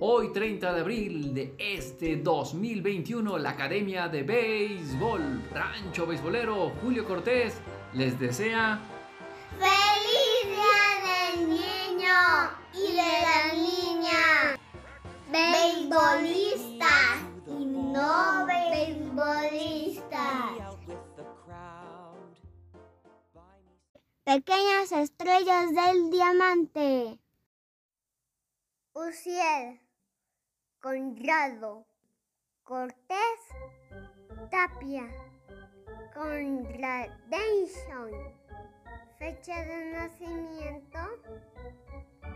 Hoy 30 de abril de este 2021, la Academia de Béisbol Rancho Beisbolero Julio Cortés les desea ¡Feliz Día del Niño y de la Niña! Beisbolistas y no beisbolistas. Pequeñas estrellas del diamante. Uciel, Conrado, Cortés, Tapia, Conradation. Fecha de nacimiento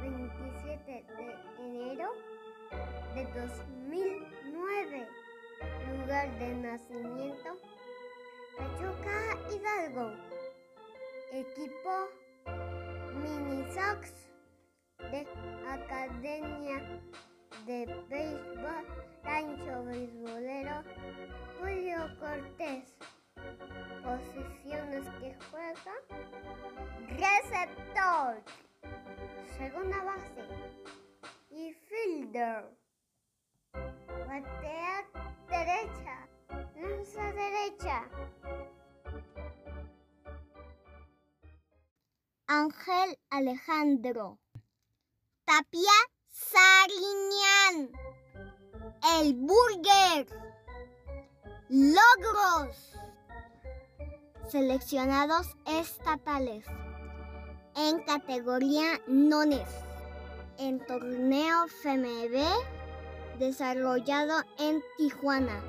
27 de enero de 2009. Lugar de nacimiento Pachuca Hidalgo. Equipo Mini Sox de Academia de Béisbol Rancho Beisbolero Julio Cortés. Posiciones que juega receptor, segunda base y fielder. Batea derecha, lanza derecha. Ángel Alejandro. Tapia Sariñán. El Burger. Logros. Seleccionados estatales. En categoría nones. En torneo FMB desarrollado en Tijuana,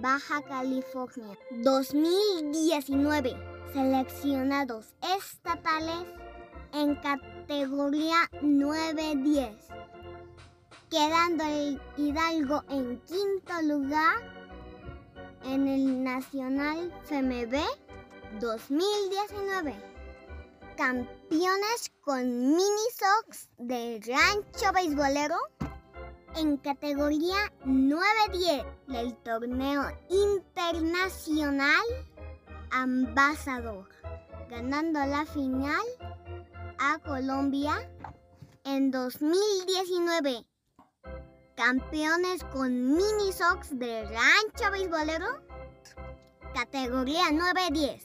Baja California. 2019. Seleccionados estatales en categoría 9-10, quedando el Hidalgo en quinto lugar en el Nacional FMB 2019. Campeones con mini socks del Rancho Beisbolero en categoría 9-10 del torneo internacional Ambassador, ganando la final a Colombia en 2019. Campeones con mini socks de rancho beisbolero, categoría 9-10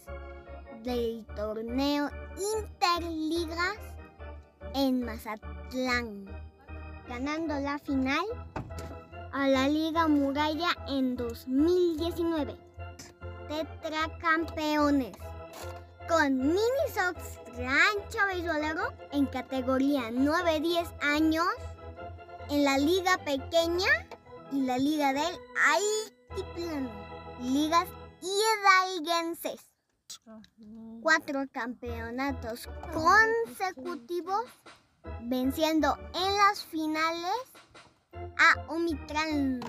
del torneo Interligas en Mazatlán, ganando la final a la Liga Muralla en 2019 tetracampeones con Mini Sox Rancho Beisbolero en categoría 9-10 años en la liga pequeña y la liga del altiplano. Ligas hidalguenses. Cuatro campeonatos consecutivos venciendo en las finales a Omitran,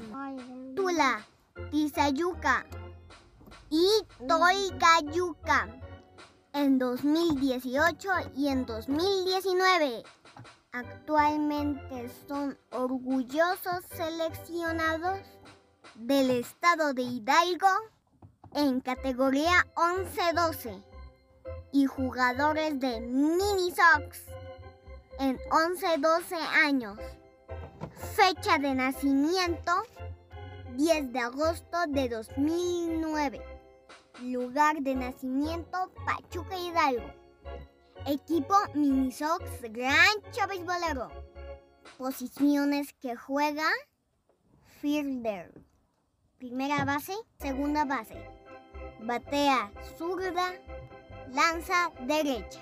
Tula, Tizayuca, y Toicayuca en 2018 y en 2019. Actualmente son orgullosos seleccionados del estado de Hidalgo en categoría 11-12 y jugadores de Mini Sox en 11-12 años. Fecha de nacimiento 10 de agosto de 2009. Lugar de nacimiento Pachuca Hidalgo. Equipo Minisox Rancho Beisbolero. Posiciones que juega Fielder. Primera base, segunda base. Batea zurda, lanza derecha.